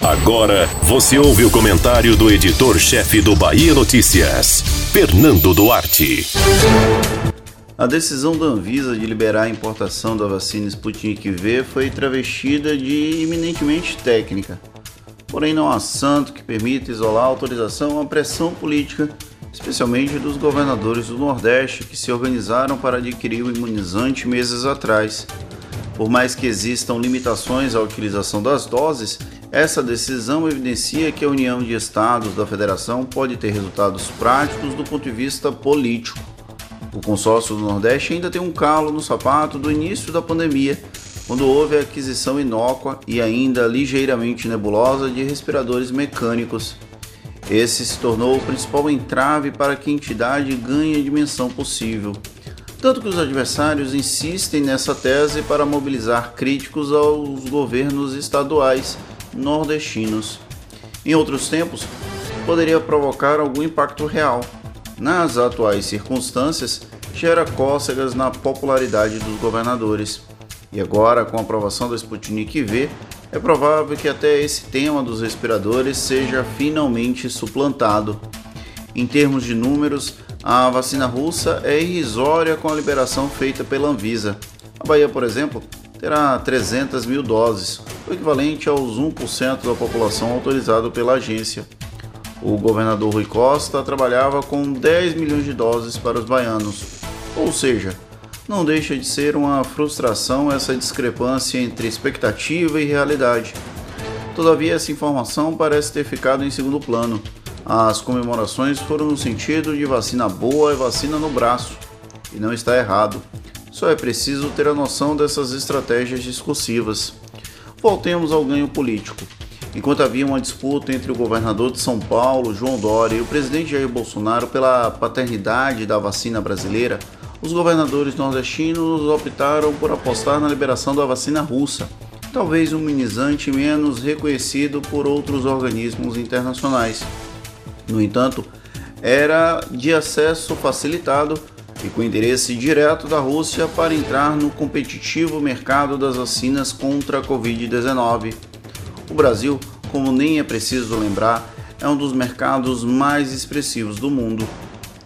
Agora você ouve o comentário do editor-chefe do Bahia Notícias, Fernando Duarte. A decisão da Anvisa de liberar a importação da vacina Sputnik V foi travestida de eminentemente técnica. Porém, não há santo que permita isolar a autorização à pressão política, especialmente dos governadores do Nordeste que se organizaram para adquirir o imunizante meses atrás. Por mais que existam limitações à utilização das doses, essa decisão evidencia que a união de estados da federação pode ter resultados práticos do ponto de vista político. O consórcio do Nordeste ainda tem um calo no sapato do início da pandemia, quando houve a aquisição inócua e ainda ligeiramente nebulosa de respiradores mecânicos. Esse se tornou o principal entrave para que a entidade ganhe a dimensão possível. Tanto que os adversários insistem nessa tese para mobilizar críticos aos governos estaduais nordestinos. Em outros tempos, poderia provocar algum impacto real. Nas atuais circunstâncias, gera cócegas na popularidade dos governadores. E agora, com a aprovação da Sputnik V, é provável que até esse tema dos respiradores seja finalmente suplantado. Em termos de números, a vacina russa é irrisória com a liberação feita pela Anvisa. A Bahia, por exemplo, terá 300 mil doses, equivalente aos 1% da população autorizado pela agência. O governador Rui Costa trabalhava com 10 milhões de doses para os baianos, ou seja, não deixa de ser uma frustração essa discrepância entre expectativa e realidade. Todavia, essa informação parece ter ficado em segundo plano. As comemorações foram no sentido de vacina boa e vacina no braço, e não está errado. Só é preciso ter a noção dessas estratégias discursivas. Voltemos ao ganho político. Enquanto havia uma disputa entre o governador de São Paulo, João Dória, e o presidente Jair Bolsonaro pela paternidade da vacina brasileira, os governadores nordestinos optaram por apostar na liberação da vacina russa, talvez um imunizante menos reconhecido por outros organismos internacionais. No entanto, era de acesso facilitado e com interesse direto da Rússia para entrar no competitivo mercado das vacinas contra a Covid-19. O Brasil, como nem é preciso lembrar, é um dos mercados mais expressivos do mundo.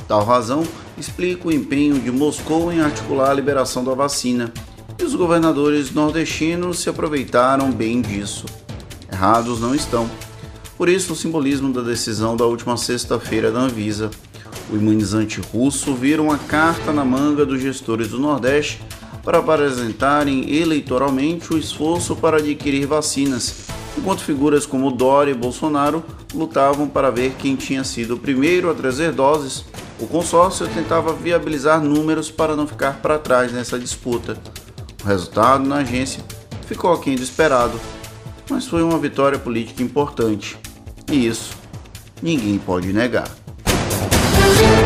Tal razão explica o empenho de Moscou em articular a liberação da vacina, e os governadores nordestinos se aproveitaram bem disso. Errados não estão. Por isso, o simbolismo da decisão da última sexta-feira da Anvisa o imunizante russo vira uma carta na manga dos gestores do Nordeste para apresentarem eleitoralmente o esforço para adquirir vacinas, enquanto figuras como Dória e Bolsonaro lutavam para ver quem tinha sido o primeiro a trazer doses. O consórcio tentava viabilizar números para não ficar para trás nessa disputa. O resultado na agência ficou aquém do esperado, mas foi uma vitória política importante. E isso ninguém pode negar. Thank you.